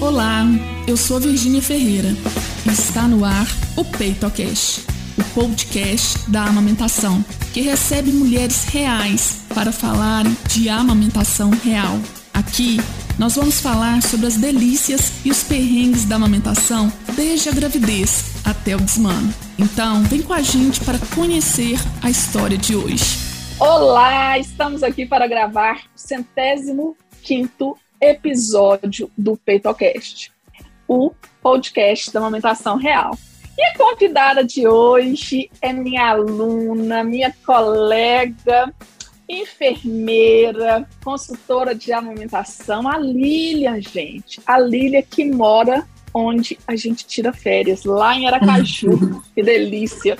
Olá, eu sou Virgínia Ferreira e está no ar o PeitoCast, o podcast da amamentação, que recebe mulheres reais para falarem de amamentação real. Aqui nós vamos falar sobre as delícias e os perrengues da amamentação desde a gravidez até o desmano. Então, vem com a gente para conhecer a história de hoje. Olá, estamos aqui para gravar o centésimo quinto episódio do PeitoCast, o podcast da amamentação real. E a convidada de hoje é minha aluna, minha colega, enfermeira, consultora de amamentação, a Lilian, gente. A Lilian que mora onde a gente tira férias, lá em Aracaju. que delícia!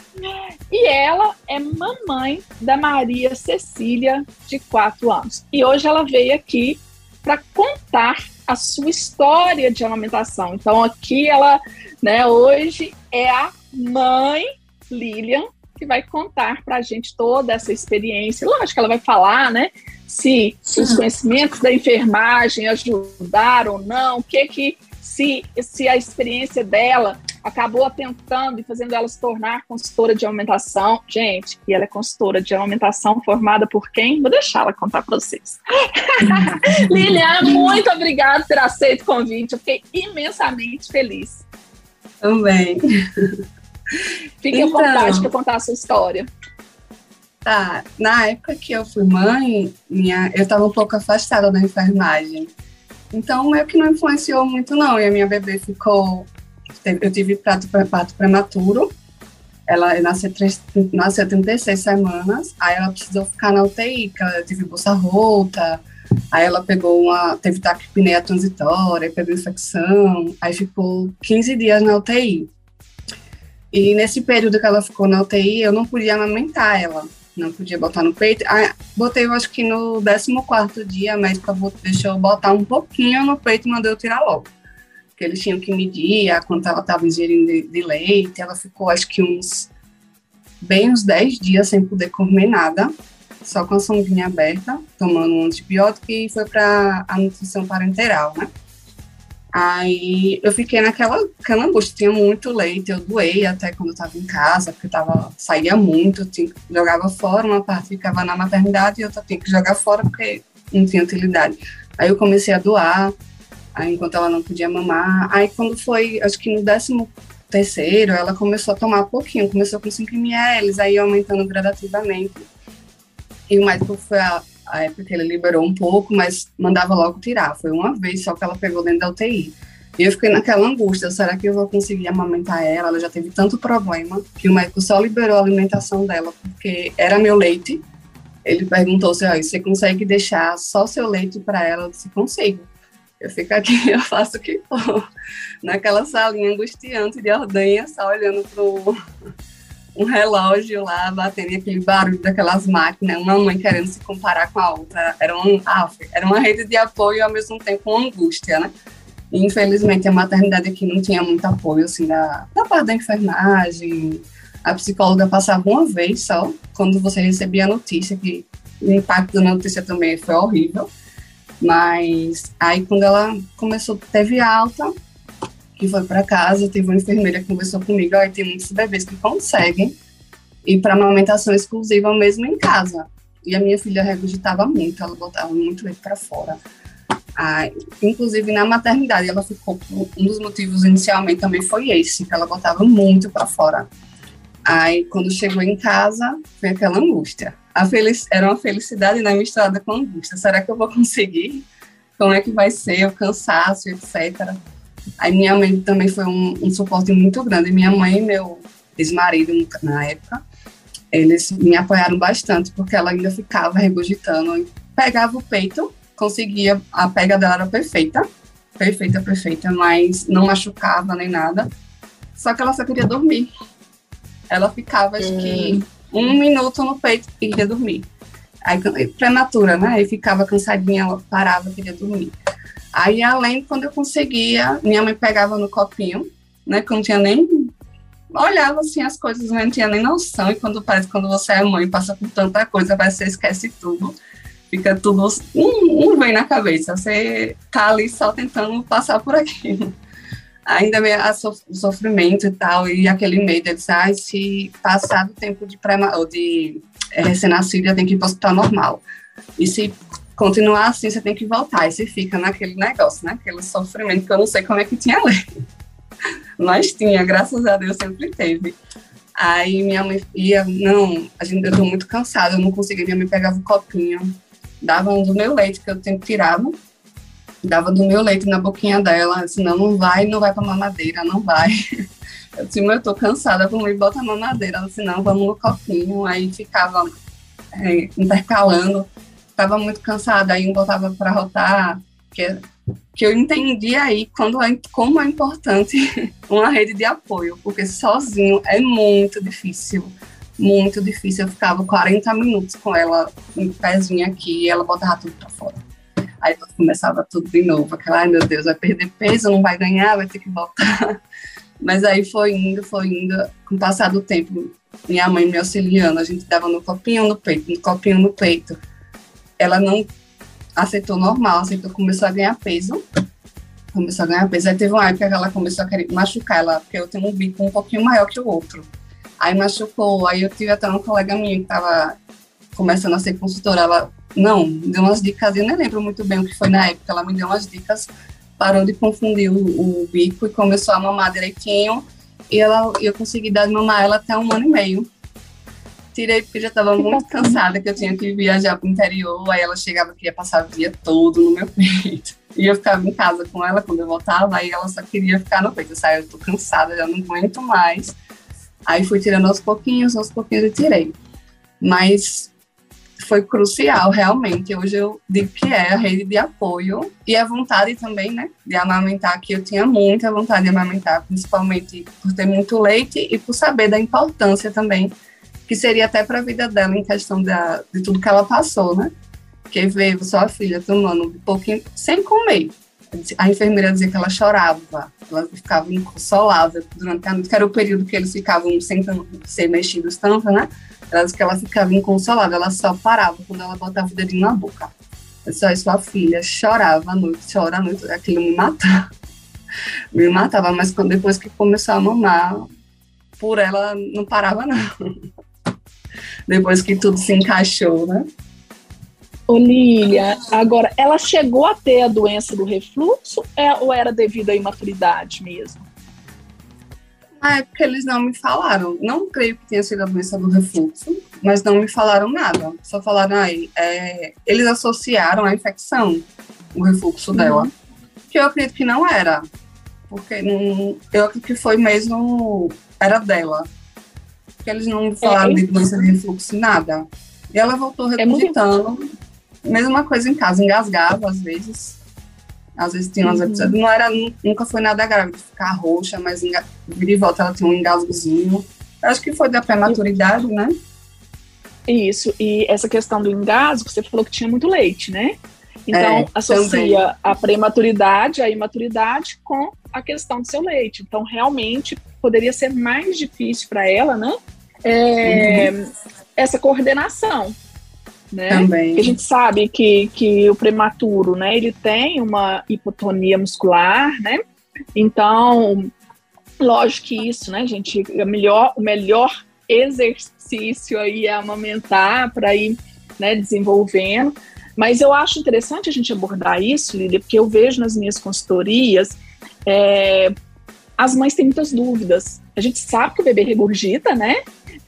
E ela é mamãe da Maria Cecília, de 4 anos. E hoje ela veio aqui para contar a sua história de amamentação. Então aqui ela, né, hoje é a mãe Lilian que vai contar para a gente toda essa experiência. Lógico que ela vai falar, né, se, se os conhecimentos da enfermagem ajudaram ou não, o que que se, se a experiência dela acabou atentando e fazendo ela se tornar consultora de aumentação. Gente, e ela é consultora de aumentação formada por quem? Vou deixar ela contar para vocês. Liliana, muito obrigada por ter aceito o convite. Eu fiquei imensamente feliz. Também. Fique então, à vontade para contar a sua história. Tá, na época que eu fui mãe, minha, eu estava um pouco afastada da enfermagem. Então, é que não influenciou muito, não. E a minha bebê ficou eu tive parto, parto prematuro, ela nasceu, nasceu 36 semanas, aí ela precisou ficar na UTI, que ela teve bolsa rota, aí ela pegou uma, teve taquipneia transitória, pegou infecção, aí ficou 15 dias na UTI. E nesse período que ela ficou na UTI, eu não podia amamentar ela, não podia botar no peito. Aí, botei, eu acho que no 14 dia, a médica deixou eu botar um pouquinho no peito e mandou eu tirar logo que eles tinham que medir a quanto ela estava ingerindo de, de, leite. Ela ficou, acho que uns bem uns 10 dias sem poder comer nada, só com a songuinha aberta, tomando um antibiótico e foi para a nutrição parenteral, né? Aí eu fiquei naquela aquela angústia, tinha muito leite, eu doei até quando eu estava em casa, porque tava, saía muito, tinha, jogava fora, uma parte ficava na maternidade e outra tinha que jogar fora porque não tinha utilidade. Aí eu comecei a doar, aí, enquanto ela não podia mamar. Aí quando foi, acho que no décimo terceiro, ela começou a tomar pouquinho, começou com 5 ml, aí aumentando gradativamente. E o médico foi a, a época que ele liberou um pouco, mas mandava logo tirar. Foi uma vez só que ela pegou dentro da UTI. E eu fiquei naquela angústia, será que eu vou conseguir amamentar ela? Ela já teve tanto problema que o médico só liberou a alimentação dela, porque era meu leite. Ele perguntou se assim, você consegue deixar só seu leite para ela? Eu disse, consigo. Eu fico aqui, eu faço o que for. Naquela salinha angustiante de ordenha, só olhando para um relógio lá, batendo aquele barulho daquelas máquinas, uma mãe querendo se comparar com a outra. Era, um, ah, era uma rede de apoio e ao mesmo tempo uma angústia, né? E, infelizmente, a maternidade aqui não tinha muito apoio, assim, da, da parte da enfermagem. A psicóloga passava uma vez só, quando você recebia a notícia, que o impacto da notícia também foi horrível. Mas aí quando ela começou, teve alta, que foi para casa, teve uma enfermeira que conversou comigo, aí tem muitos bebês que conseguem ir para amamentação exclusiva mesmo em casa. E a minha filha regurgitava muito, ela botava muito leite para fora. Ah, inclusive na maternidade, ela ficou. Um dos motivos inicialmente também foi esse, que ela botava muito para fora. Aí, quando chegou em casa, foi aquela angústia felic... era uma felicidade né, misturada com angústia. Será que eu vou conseguir? Como é que vai ser? O cansaço, etc. Aí minha mãe também foi um, um suporte muito grande. Minha mãe e meu ex-marido, na época, eles me apoiaram bastante, porque ela ainda ficava regurgitando. Pegava o peito, conseguia, a pega dela era perfeita, perfeita, perfeita, mas não machucava nem nada. Só que ela só queria dormir. Ela ficava, acho que hum um minuto no peito e queria dormir. Aí, prematura, né? Aí ficava cansadinha, ela parava, queria dormir. Aí, além, quando eu conseguia, minha mãe pegava no copinho, né? Que eu não tinha nem. Olhava assim as coisas, não tinha nem noção. E quando parece quando você é mãe, passa por tanta coisa, vai você esquece tudo. Fica tudo. Um, um vem na cabeça. Você tá ali só tentando passar por aquilo. Ainda vem o sofrimento e tal, e aquele medo de dizer, ah, se passar do tempo de, prema, ou de é, recém-nascido, já tem que ir para o hospital normal. E se continuar assim, você tem que voltar. E você fica naquele negócio, né? Aquele sofrimento que eu não sei como é que tinha ali. Mas tinha, graças a Deus sempre teve. Aí minha mãe ia, não, a gente, eu tô muito cansada, eu não conseguia, minha mãe pegava um copinho, dava um do meu leite, que eu sempre tirava, dava do meu leite na boquinha dela, disse, não, vai, não vai pra mamadeira, não vai. Eu disse, eu tô cansada, vamos e bota a mamadeira. Ela disse, não, vamos no copinho. Aí ficava é, intercalando, estava muito cansada, aí botava para rotar, que, que eu entendi aí quando é, como é importante uma rede de apoio, porque sozinho é muito difícil, muito difícil. Eu ficava 40 minutos com ela, um pezinho aqui, e ela botava tudo para fora. Aí começava tudo de novo, aquela, ai meu Deus, vai perder peso, não vai ganhar, vai ter que voltar. Mas aí foi indo, foi indo, com o passar do tempo, minha mãe me auxiliando, a gente dava no copinho no peito, no copinho no peito. Ela não aceitou normal, aceitou, começou a ganhar peso, começou a ganhar peso. Aí teve uma época que ela começou a querer machucar ela, porque eu tenho um bico um pouquinho maior que o outro. Aí machucou, aí eu tive até uma colega minha que estava começando a ser consultora, ela, não, deu umas dicas, eu nem lembro muito bem o que foi na época, ela me deu umas dicas, parou de confundir o, o bico e começou a mamar direitinho, e ela, eu consegui dar de mamar ela até um ano e meio. Tirei porque já estava muito cansada, que eu tinha que viajar para o interior, aí ela chegava, queria passar o dia todo no meu peito. E eu ficava em casa com ela quando eu voltava, aí ela só queria ficar no peito. Eu saí, eu tô cansada, já não aguento mais. Aí fui tirando aos pouquinhos, aos pouquinhos e tirei. Mas foi crucial, realmente. Hoje eu digo que é a rede de apoio e a vontade também, né, de amamentar, que eu tinha muita vontade de amamentar, principalmente por ter muito leite e por saber da importância também, que seria até para a vida dela em questão da, de tudo que ela passou, né? Porque veio sua filha tomando um pouquinho sem comer. A enfermeira dizia que ela chorava, ela ficava inconsolável durante a noite, que era o período que eles ficavam sem ser mexidos tanto, né? Ela disse que ela ficava inconsolável, ela só parava quando ela botava o dedinho na boca. Só sua filha chorava à noite, chora à noite, aquilo me matava. me matava, mas quando, depois que começou a mamar, por ela não parava, não. depois que tudo se encaixou, né? Olília, agora, ela chegou a ter a doença do refluxo é, ou era devido à imaturidade mesmo? Na época eles não me falaram. Não creio que tenha sido a doença do refluxo, mas não me falaram nada. Só falaram aí. É, eles associaram a infecção, o refluxo uhum. dela, que eu acredito que não era. Porque não, eu acredito que foi mesmo. Era dela. Porque eles não me falaram é, de doença de refluxo, nada. E ela voltou regurgitando. É muito... Mesma coisa em casa, engasgava às vezes. Às vezes tinha umas uhum. episódios, não era, nunca foi nada grave ficar roxa, mas enga, vira e volta ela tinha um engasgozinho. Acho que foi da prematuridade, né? Isso, e essa questão do engasgo, você falou que tinha muito leite, né? Então, é, associa também. a prematuridade, a imaturidade com a questão do seu leite. Então, realmente, poderia ser mais difícil para ela, né? É, uhum. Essa coordenação né? Também. a gente sabe que, que o prematuro, né, ele tem uma hipotonia muscular, né? Então, lógico que isso, né, gente, é melhor, o melhor exercício aí é amamentar para ir, né, desenvolvendo. Mas eu acho interessante a gente abordar isso, Lídia, porque eu vejo nas minhas consultorias é, as mães têm muitas dúvidas. A gente sabe que o bebê regurgita, né?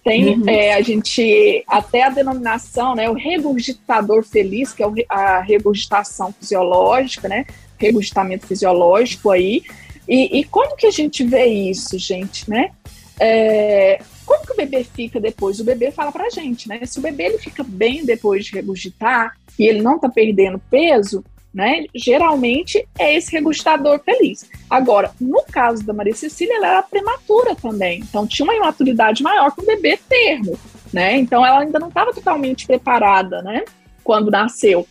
Tem uhum. é, a gente até a denominação, né, o regurgitador feliz, que é a regurgitação fisiológica, né, regurgitamento fisiológico aí. E, e como que a gente vê isso, gente, né? É, como que o bebê fica depois? O bebê fala pra gente, né? Se o bebê ele fica bem depois de regurgitar e ele não tá perdendo peso, né? Geralmente é esse regurgitador feliz. Agora, no caso da Maria Cecília, ela era prematura também, então tinha uma imaturidade maior que o bebê termo, né? Então ela ainda não estava totalmente preparada, né? Quando nasceu.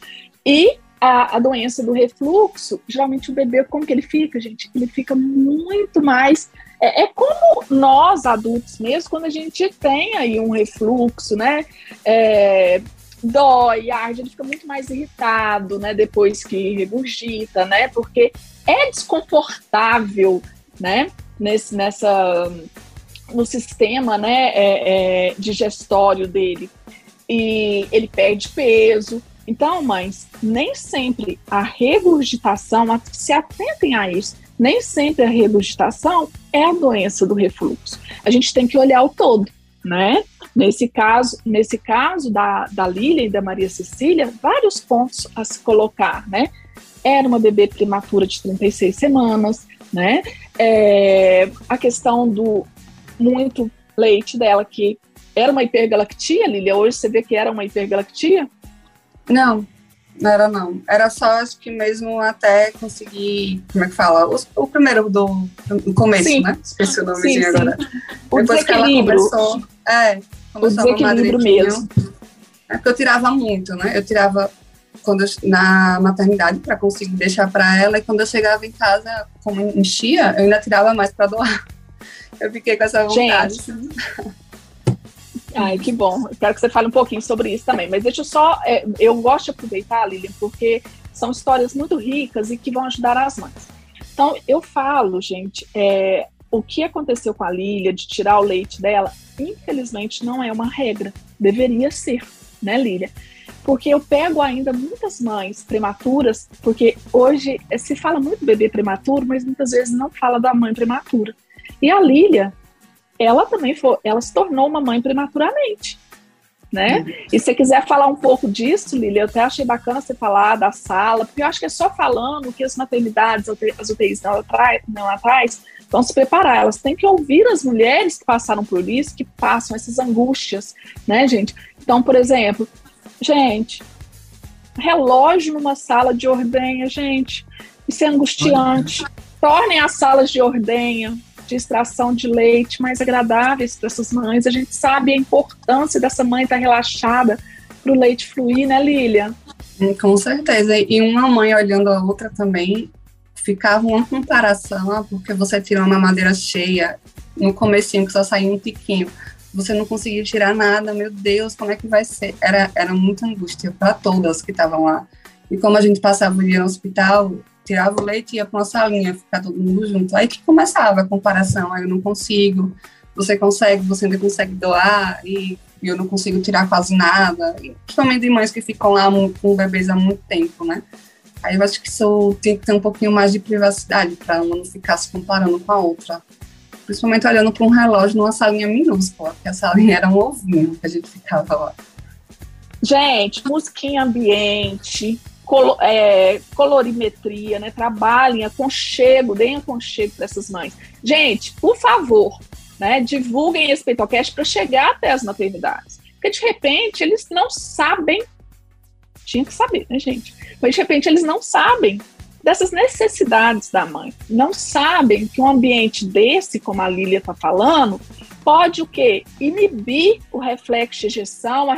E a, a, doença do refluxo, geralmente o bebê, como que ele fica, gente? Ele fica muito mais. É, é, como nós adultos mesmo, quando a gente tem aí um refluxo, né? É, dói, arde, ele fica muito mais irritado, né, depois que regurgita, né, porque é desconfortável, né, nesse, nessa, no sistema, né, é, é, digestório dele, e ele perde peso. Então, mães, nem sempre a regurgitação, se atentem a isso, nem sempre a regurgitação é a doença do refluxo. A gente tem que olhar o todo, né? Nesse caso, nesse caso da, da Lília e da Maria Cecília, vários pontos a se colocar, né? Era uma bebê prematura de 36 semanas, né? É, a questão do muito leite dela, que era uma hipergalactia, Lília? Hoje você vê que era uma hipergalactia? Não, não era não. Era só, acho que mesmo até conseguir, como é que fala? O, o primeiro do, do começo, sim. né? Esqueci o nome sim, agora. O Depois que ela começou. É, o desequilíbrio mesmo. É porque eu tirava muito, né? Eu tirava quando eu, na maternidade para conseguir deixar para ela e quando eu chegava em casa, como enchia, eu ainda tirava mais para doar. Eu fiquei com essa vontade. Gente. Ai, que bom. Eu quero que você fale um pouquinho sobre isso também. Mas deixa eu só. É, eu gosto de aproveitar, Lilian, porque são histórias muito ricas e que vão ajudar as mães. Então, eu falo, gente, é, o que aconteceu com a Lília, de tirar o leite dela, infelizmente não é uma regra. Deveria ser, né, Lília? Porque eu pego ainda muitas mães prematuras, porque hoje eh, se fala muito bebê prematuro, mas muitas vezes não fala da mãe prematura. E a Lília, ela também foi, ela se tornou uma mãe prematuramente. Né? E se você quiser falar um pouco disso, Lília, eu até achei bacana você falar da sala, porque eu acho que é só falando que as maternidades, as UTIs não atrás, não atrás vão se preparar, elas têm que ouvir as mulheres que passaram por isso, que passam essas angústias, né, gente? Então, por exemplo, gente, relógio numa sala de ordenha, gente, isso é angustiante. Tornem as salas de ordenha, de extração de leite mais agradáveis para essas mães. A gente sabe a importância dessa mãe estar tá relaxada para o leite fluir, né, Lília? Com certeza. E uma mãe olhando a outra também ficava uma comparação, ah, porque você tirou uma madeira cheia no comecinho que só saiu um tiquinho, você não conseguiu tirar nada, meu Deus, como é que vai ser? Era, era muita angústia para todas que estavam lá. E como a gente passava o dia no hospital, tirava o leite e ia para uma salinha, ficar todo mundo junto. Aí que começava a comparação, aí eu não consigo, você consegue, você ainda consegue doar, e eu não consigo tirar quase nada. E, principalmente de mães que ficam lá com bebês há muito tempo, né? Aí eu acho que isso tem que ter um pouquinho mais de privacidade para uma não ficar se comparando com a outra. Principalmente olhando para um relógio numa salinha minúscula, porque a salinha era um ovinho que a gente ficava lá. Gente, musiquinha ambiente, colo, é, colorimetria, né? Trabalhem aconchego, deem aconchego para essas mães. Gente, por favor, né? Divulguem esse PeitoCast para chegar até as maternidades. Porque de repente eles não sabem tinha que saber, né, gente? Mas de repente eles não sabem dessas necessidades da mãe. Não sabem que um ambiente desse, como a Lília está falando, pode o quê? Inibir o reflexo de ejeção, a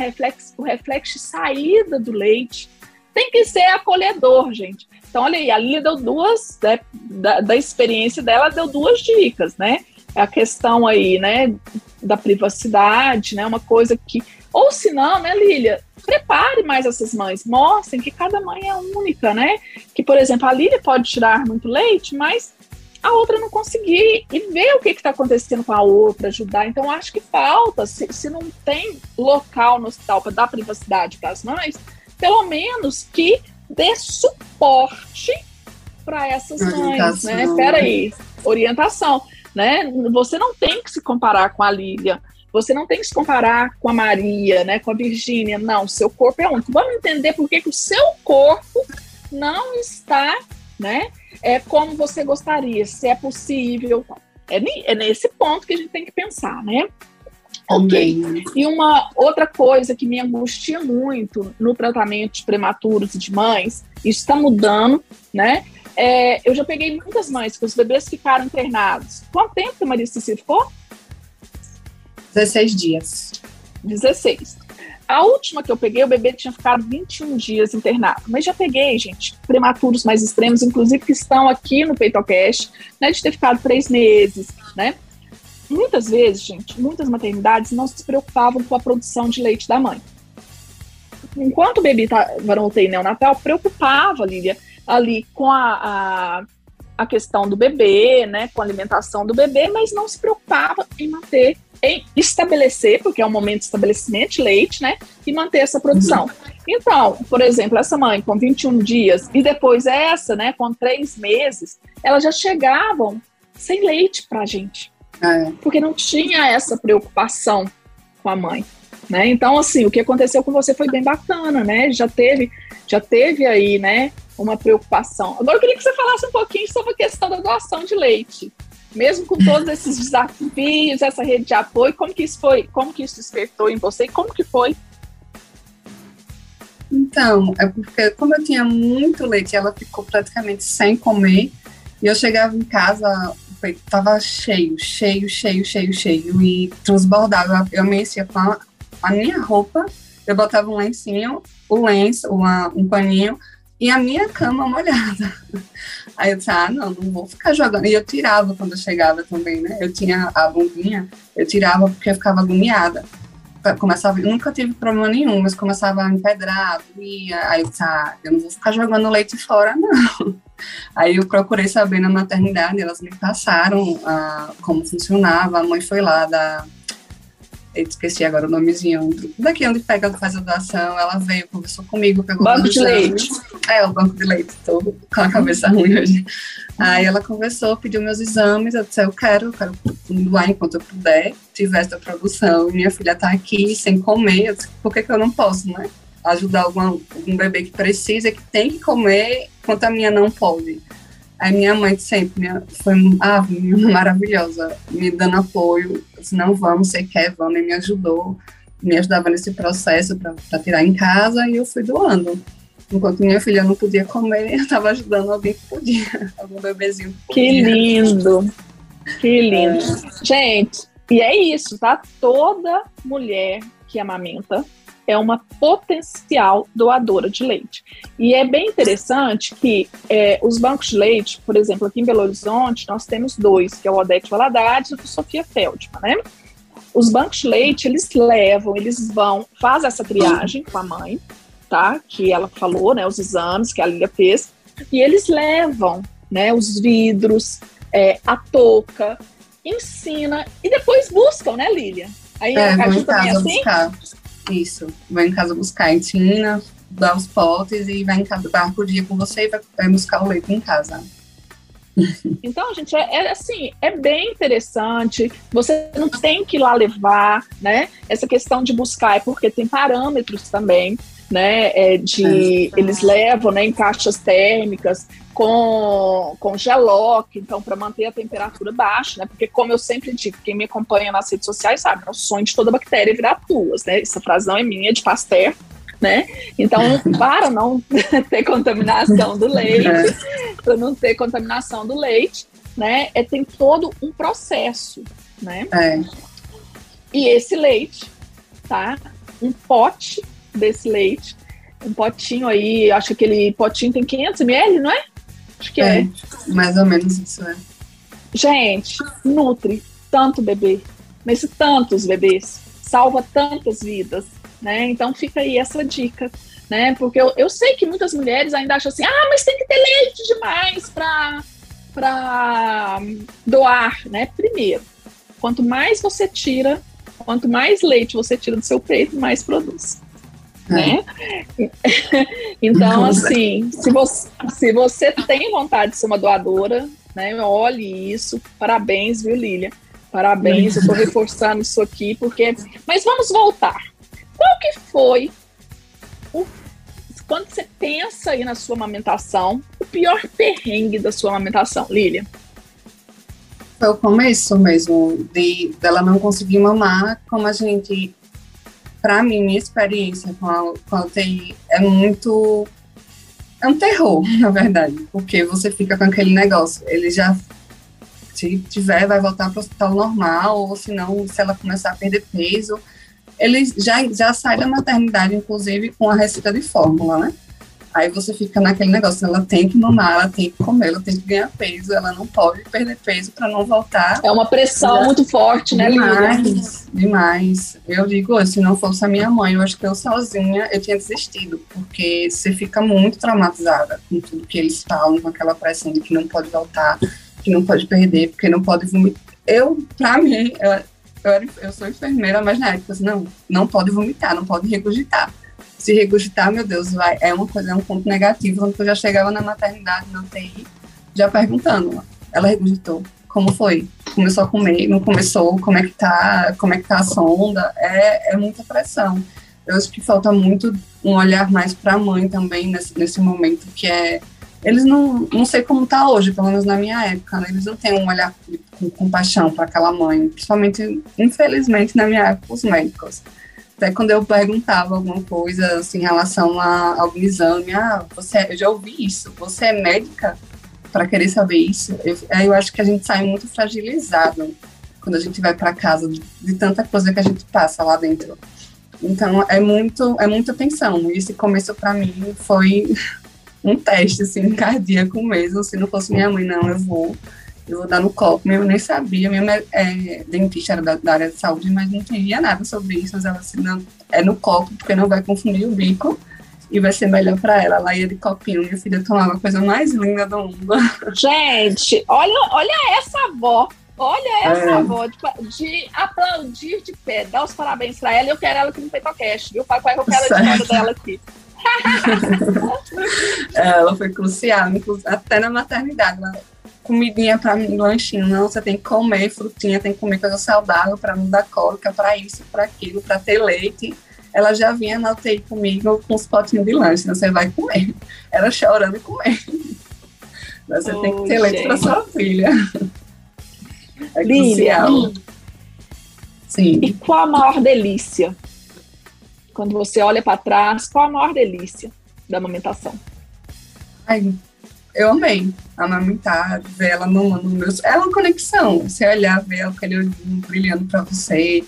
o reflexo de saída do leite. Tem que ser acolhedor, gente. Então, olha aí, a Lília deu duas, né, da, da experiência dela, deu duas dicas, né? A questão aí, né, da privacidade, né? Uma coisa que. Ou se não, né, Lília? prepare mais essas mães, mostrem que cada mãe é única, né? Que, por exemplo, a Lília pode tirar muito leite, mas a outra não conseguir e ver o que está acontecendo com a outra, ajudar. Então, acho que falta, se, se não tem local no hospital para dar privacidade para as mães, pelo menos que dê suporte para essas mães, né? Espera aí, orientação, né? Você não tem que se comparar com a Lília. Você não tem que se comparar com a Maria, né, com a Virgínia. Não, seu corpo é único. Vamos entender por que, que o seu corpo não está, né, é como você gostaria, se é possível. É, é nesse ponto que a gente tem que pensar, né? Ok. E uma outra coisa que me angustia muito no tratamento de prematuros e de mães, isso está mudando, né? É, eu já peguei muitas mães que os bebês ficaram internados. Quanto tempo que a Maria Cecília ficou? 16 dias. 16. A última que eu peguei, o bebê tinha ficado 21 dias internado. Mas já peguei, gente, prematuros mais extremos, inclusive que estão aqui no PeitoCast, né, de ter ficado três meses, né? Muitas vezes, gente, muitas maternidades não se preocupavam com a produção de leite da mãe. enquanto o bebê estava no neonatal, preocupava, Lília, ali com a, a, a, questão do bebê, né, com a alimentação do bebê, mas não se preocupava em manter, em estabelecer, porque é um momento de estabelecimento de leite, né, e manter essa produção. Então, por exemplo, essa mãe com 21 dias e depois essa, né, com três meses, elas já chegavam sem leite para a gente, é. porque não tinha essa preocupação com a mãe. Né? Então, assim, o que aconteceu com você foi bem bacana, né? Já teve, já teve aí, né, uma preocupação. Agora eu queria que você falasse um pouquinho sobre a questão da doação de leite. Mesmo com todos esses desafios, essa rede de apoio, como que isso foi, como que isso despertou em você e como que foi? Então, é porque como eu tinha muito leite, ela ficou praticamente sem comer, e eu chegava em casa, estava cheio, cheio, cheio, cheio, cheio, e transbordava. Eu mexia com a, a minha roupa, eu botava um lencinho, o lenço, uma, um paninho, e a minha cama molhada. Aí eu disse, ah, não, não vou ficar jogando. E eu tirava quando eu chegava também, né? Eu tinha a bombinha, eu tirava porque eu ficava agoniada. Começava, nunca tive problema nenhum, mas começava a empedrar, doía. Aí eu disse, ah, eu não vou ficar jogando leite fora, não. Aí eu procurei saber na maternidade, elas me passaram ah, como funcionava. A mãe foi lá da eu esqueci agora o nomezinho, daqui onde pega, faz a doação, ela veio, conversou comigo, pegou Banco de leite. É, o banco de leite, tô com a cabeça ruim hoje. Aí ela conversou, pediu meus exames, eu disse, eu quero, eu quero doar enquanto eu puder, tiver essa produção, minha filha tá aqui sem comer, eu disse, por que, que eu não posso, né? Ajudar algum algum bebê que precisa, que tem que comer, enquanto a minha não pode. A minha mãe sempre minha, foi ah, maravilhosa, me dando apoio. Se não vamos, você quer, vamos, e me ajudou, me ajudava nesse processo para tirar em casa e eu fui doando. Enquanto minha filha não podia comer, eu estava ajudando alguém que podia, algum bebezinho. Que, que lindo! Que lindo. É. Gente, e é isso, tá? Toda mulher que amamenta é uma potencial doadora de leite. E é bem interessante que é, os bancos de leite, por exemplo, aqui em Belo Horizonte, nós temos dois, que é o Odete Valadares e o Sofia Feldman, né? Os bancos de leite, eles levam, eles vão, faz essa triagem com a mãe, tá? Que ela falou, né? Os exames que a Lilia fez, e eles levam, né? Os vidros, é, a touca, ensina e depois buscam, né, Lilia? Aí é, a Caju também é assim? Buscar. Isso. Vai em casa buscar, ensina, dá os potes e vai em casa, vai por dia com você e vai buscar o leite em casa. Então, gente, é, é, assim, é bem interessante. Você não tem que ir lá levar, né? Essa questão de buscar é porque tem parâmetros também, né? É de é. eles levam, né, em caixas térmicas com, com gelock, então para manter a temperatura baixa, né? Porque como eu sempre digo, quem me acompanha nas redes sociais sabe, é o sonho de toda bactéria virar tuas, né? Essa frase não é minha, é de Pasteur, né? Então, para não ter contaminação do leite, é. para não ter contaminação do leite, né? É, tem todo um processo, né? É. E esse leite, tá? Um pote desse leite, um potinho aí, acho que aquele potinho tem 500 ml, não é? Acho que é. é. Mais ou menos isso, é. Gente, nutre tanto bebê, mas tantos bebês, salva tantas vidas, né? Então fica aí essa dica, né? Porque eu, eu sei que muitas mulheres ainda acham assim, ah, mas tem que ter leite demais para para doar, né? Primeiro, quanto mais você tira, quanto mais leite você tira do seu peito, mais produz né? então, assim, se você, se você tem vontade de ser uma doadora, né, olhe isso. Parabéns, viu, Lília? Parabéns, eu estou reforçando isso aqui, porque. Mas vamos voltar. Qual que foi o quando você pensa aí na sua amamentação, o pior perrengue da sua amamentação, Lília? Foi o começo mesmo, de dela não conseguir mamar como a gente para mim, minha experiência com a, com a UTI é muito. É um terror, na verdade, porque você fica com aquele negócio. Ele já, se tiver, vai voltar para o hospital normal, ou se não, se ela começar a perder peso, ele já, já sai da maternidade, inclusive, com a receita de fórmula, né? Aí você fica naquele negócio, ela tem que mamar, ela tem que comer, ela tem que ganhar peso, ela não pode perder peso para não voltar. É uma pressão muito forte, né, Demais, demais. Eu digo, se não fosse a minha mãe, eu acho que eu sozinha, eu tinha desistido, porque você fica muito traumatizada com tudo que eles falam, com aquela pressão de que não pode voltar, que não pode perder, porque não pode vomitar. Eu, pra mim, eu, eu, era, eu sou enfermeira, mas na época, assim, não, não pode vomitar, não pode regurgitar se regurgitar, meu Deus, vai, é uma coisa, é um ponto negativo. Quando eu já chegava na maternidade, na UTI, já perguntando, ela regurgitou, como foi? Começou a comer, não começou, como é que tá, como é que tá a sonda? É, é muita pressão. Eu acho que falta muito um olhar mais para a mãe também nesse, nesse momento, que é eles não, não sei como tá hoje, pelo menos na minha época, né? eles não têm um olhar com compaixão para aquela mãe, principalmente, infelizmente, na minha época, os médicos até quando eu perguntava alguma coisa assim, em relação a algum exame, ah, você, eu já ouvi isso, você é médica para querer saber isso? Eu, eu acho que a gente sai muito fragilizado quando a gente vai para casa de, de, tanta coisa que a gente passa lá dentro. Então é muito é muita tensão. E esse começo para mim foi um teste assim cardíaco mesmo. Se não fosse minha mãe, não, eu vou eu vou dar no copo. Eu nem sabia, minha é, dentista era da, da, área de saúde, mas não entendia nada sobre isso. Mas ela assim, não, é no copo, porque não vai confundir o bico e vai ser melhor para ela. Ela ia de copinho, minha filha tomava a coisa mais linda do mundo. Gente, olha, olha essa avó. Olha essa é. avó de, de, aplaudir de pé, dar os parabéns para ela e eu quero ela aqui no PeitoCast, viu? Papai, eu quero a história dela aqui. ela foi crucial, até na maternidade. Ela comidinha para mim, lanchinho, não, você tem que comer frutinha, tem que comer coisa saudável para não dar cólica, para isso, para aquilo, para ter leite. Ela já vinha na UTI comigo com os potinhos de lanche, você vai comer. Era chorando e comer. Você oh, tem que ter leite para sua filha. É. Sim. E qual a maior delícia? Quando você olha para trás, qual a maior delícia da amamentação? Ai, eu amei amamentar, ver ela mamando meus. É uma conexão. Você olhar, ver aquele olhinho brilhando para você,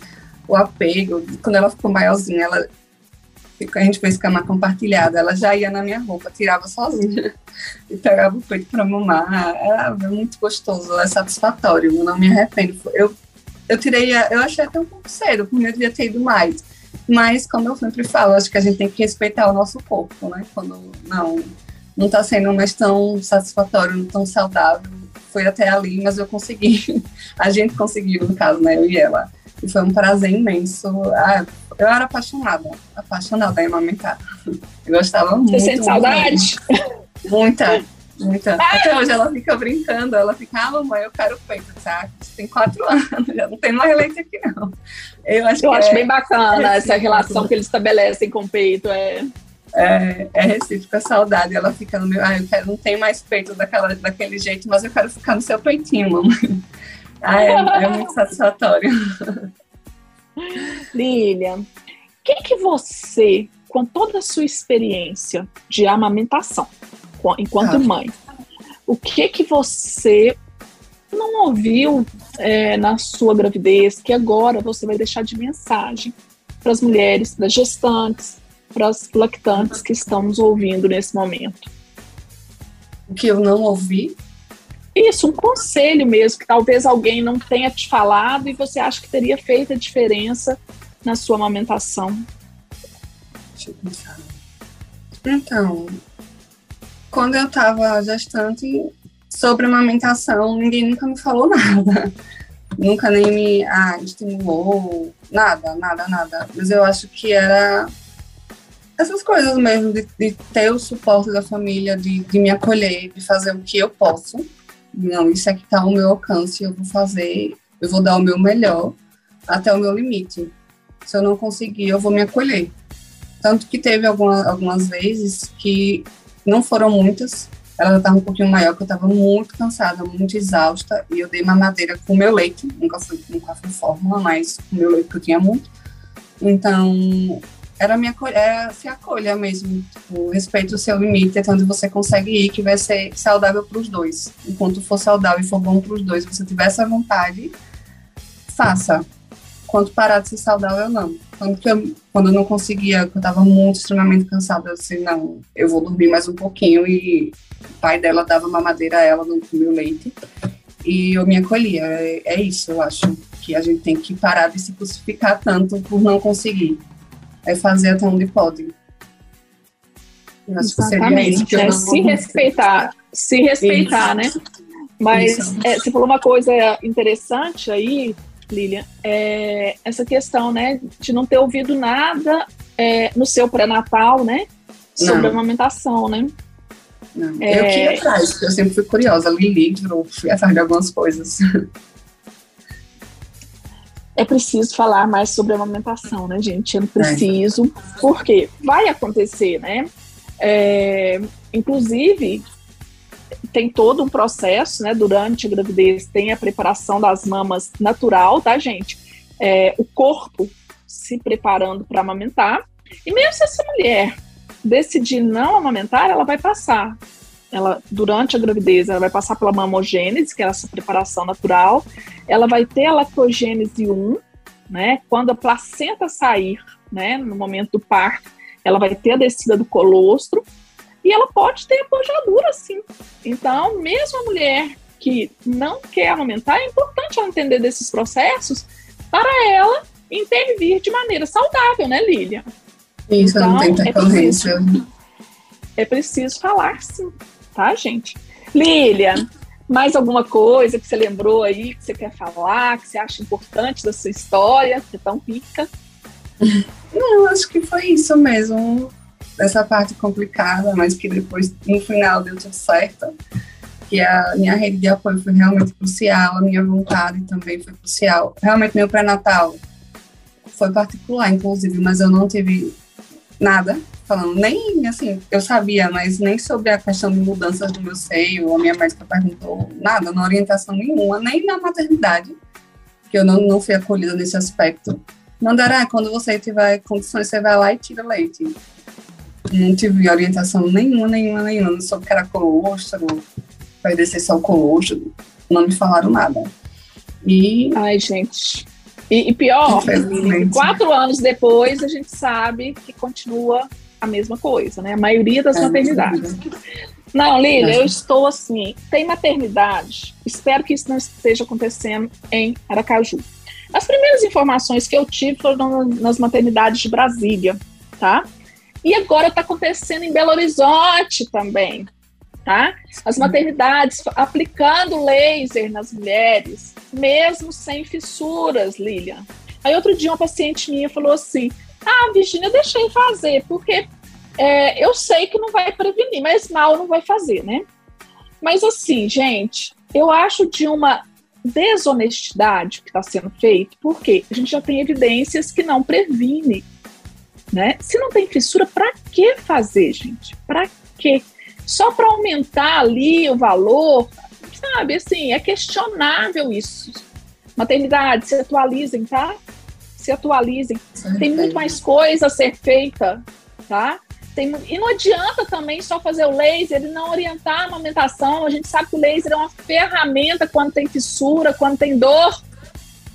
o apego. Quando ela ficou maiorzinha, ela. A gente fez cama compartilhada, ela já ia na minha roupa, tirava sozinha e pegava o peito para mamar. Era muito gostoso, é satisfatório, eu não me arrependo. Eu, eu tirei, eu achei até um pouco cedo, porque eu devia ter ido mais. Mas, como eu sempre falo, acho que a gente tem que respeitar o nosso corpo, né? Quando não não está sendo mais tão satisfatório, não tão saudável. Foi até ali, mas eu consegui. A gente conseguiu, no caso, né? Eu e ela. E foi um prazer imenso. Ah, eu era apaixonada, apaixonada em amamentar. Eu gostava muito. Você sente saudade? Muita, muita. Até hoje ela fica brincando, ela fica, ah, mamãe, eu quero peito, sabe? Tem quatro anos, já não tem mais leite aqui, não. Eu acho, eu acho é, bem bacana é essa relação que eles estabelecem com o peito. É é, é recíproca saudade. Ela fica no meu, ah, eu quero, não tem mais peito daquela, daquele jeito, mas eu quero ficar no seu peitinho, mamãe. Ah, é, é muito satisfatório. Lilian, o que, que você, com toda a sua experiência de amamentação, enquanto ah. mãe, o que que você não ouviu é, na sua gravidez que agora você vai deixar de mensagem para as mulheres, para as gestantes, para as lactantes que estão nos ouvindo nesse momento? O que eu não ouvi? Isso, um conselho mesmo, que talvez alguém não tenha te falado e você acha que teria feito a diferença na sua amamentação. Deixa eu pensar. Então, quando eu estava gestante, sobre amamentação, ninguém nunca me falou nada. nunca nem me ah, estimulou, nada, nada, nada. Mas eu acho que era essas coisas mesmo, de, de, ter o suporte da família, de, de me acolher, de fazer o que eu posso. Não, isso aqui está ao meu alcance, eu vou fazer, eu vou dar o meu melhor até o meu limite. Se eu não conseguir, eu vou me acolher. Tanto que teve alguma, algumas vezes que não foram muitas, ela estava um pouquinho maior, que eu estava muito cansada, muito exausta, e eu dei mamadeira com o meu leite, nunca fui, nunca fui fórmula, mas com o meu leite que eu tinha muito. Então, era minha era se acolha mesmo, tipo, respeite o seu limite até onde você consegue ir, que vai ser saudável para os dois. Enquanto for saudável e for bom para os dois, você tiver essa vontade, faça. quanto parar de ser saudável, não. Quando eu, quando eu não conseguia, eu estava muito, extremamente cansada, disse, não, eu vou dormir mais um pouquinho e o pai dela dava mamadeira a ela, não comia leite e eu me acolhia. É, é, isso, eu acho, que a gente tem que parar de se crucificar tanto por não conseguir. É fazer até onde pode. Exatamente, é, se respeitar, se respeitar, isso. né? Mas é, você falou uma coisa interessante aí, Lilian, é essa questão, né, de não ter ouvido nada é, no seu pré-natal, né, sobre não. a amamentação, né? Não. É... Eu que ia atrás, eu sempre fui curiosa, li livro, fui atrás de algumas coisas. É preciso falar mais sobre a amamentação, né, gente? Eu preciso, é. porque vai acontecer, né? É, inclusive, tem todo um processo, né? Durante a gravidez, tem a preparação das mamas natural, tá, gente? É, o corpo se preparando para amamentar. E mesmo se essa mulher decidir não amamentar, ela vai passar. Ela, durante a gravidez, ela vai passar pela mamogênese, que é essa preparação natural. Ela vai ter a lactogênese 1, né? Quando a placenta sair, né? No momento do parto, ela vai ter a descida do colostro e ela pode ter apojadura, sim. Então, mesmo a mulher que não quer amamentar, é importante ela entender desses processos para ela intervir de maneira saudável, né, Lília? Isso, então, não tem. É preciso, é preciso falar, sim, tá, gente? Lília, mais alguma coisa que você lembrou aí, que você quer falar, que você acha importante da sua história, que é tão rica? Não, acho que foi isso mesmo dessa parte complicada, mas que depois, no final, deu tudo certo. Que a minha rede de apoio foi realmente crucial, a minha vontade também foi crucial. Realmente, meu pré-natal foi particular, inclusive, mas eu não tive nada falando, nem assim, eu sabia, mas nem sobre a questão de mudanças do meu seio, a minha médica perguntou nada, não orientação nenhuma, nem na maternidade, que eu não, não fui acolhida nesse aspecto. Mandaram, ah, quando você tiver condições, você vai lá e tira leite não tive orientação nenhuma, nenhuma, nenhuma. Não soube que era colostro, vai descer só o colostro. Não me falaram nada. E. Ai, gente. E, e pior, quatro anos depois, a gente sabe que continua a mesma coisa, né? A maioria das é, maternidades. Não, Lília, é. eu estou assim. Tem maternidade, espero que isso não esteja acontecendo em Aracaju. As primeiras informações que eu tive foram nas maternidades de Brasília, tá? E agora está acontecendo em Belo Horizonte também, tá? As maternidades aplicando laser nas mulheres, mesmo sem fissuras, Lilian. Aí outro dia uma paciente minha falou assim: Ah, Virginia, eu deixei fazer, porque é, eu sei que não vai prevenir, mas mal não vai fazer, né? Mas assim, gente, eu acho de uma desonestidade que está sendo feito, porque a gente já tem evidências que não previne né? Se não tem fissura, para que fazer, gente? Para quê? Só para aumentar ali o valor, sabe? Assim, é questionável isso. Maternidade, se atualizem, tá? Se atualizem. Tem muito mais coisa a ser feita, tá? Tem, e não adianta também só fazer o laser e não orientar a amamentação. A gente sabe que o laser é uma ferramenta quando tem fissura, quando tem dor.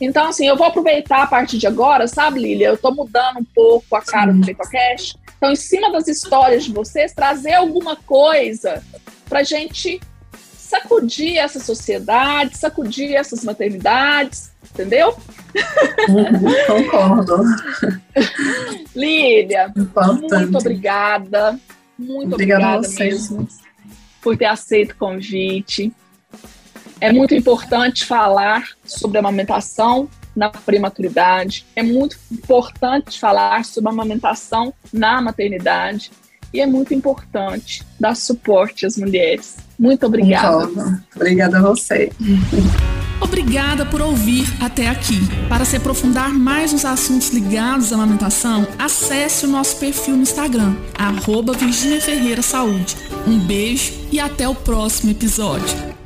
Então, assim, eu vou aproveitar a partir de agora, sabe, Lilia? Eu tô mudando um pouco a cara do PecoCast. Então, em cima das histórias de vocês, trazer alguma coisa pra gente sacudir essa sociedade, sacudir essas maternidades, entendeu? Uhum, concordo. Lília, muito obrigada. Muito obrigada, obrigada mesmo por ter aceito o convite. É muito importante falar sobre a amamentação na prematuridade, é muito importante falar sobre a amamentação na maternidade e é muito importante dar suporte às mulheres. Muito obrigada. Obrigada a você. Obrigada por ouvir até aqui. Para se aprofundar mais nos assuntos ligados à amamentação, acesse o nosso perfil no Instagram, arroba Virginia Ferreira Saúde. Um beijo e até o próximo episódio.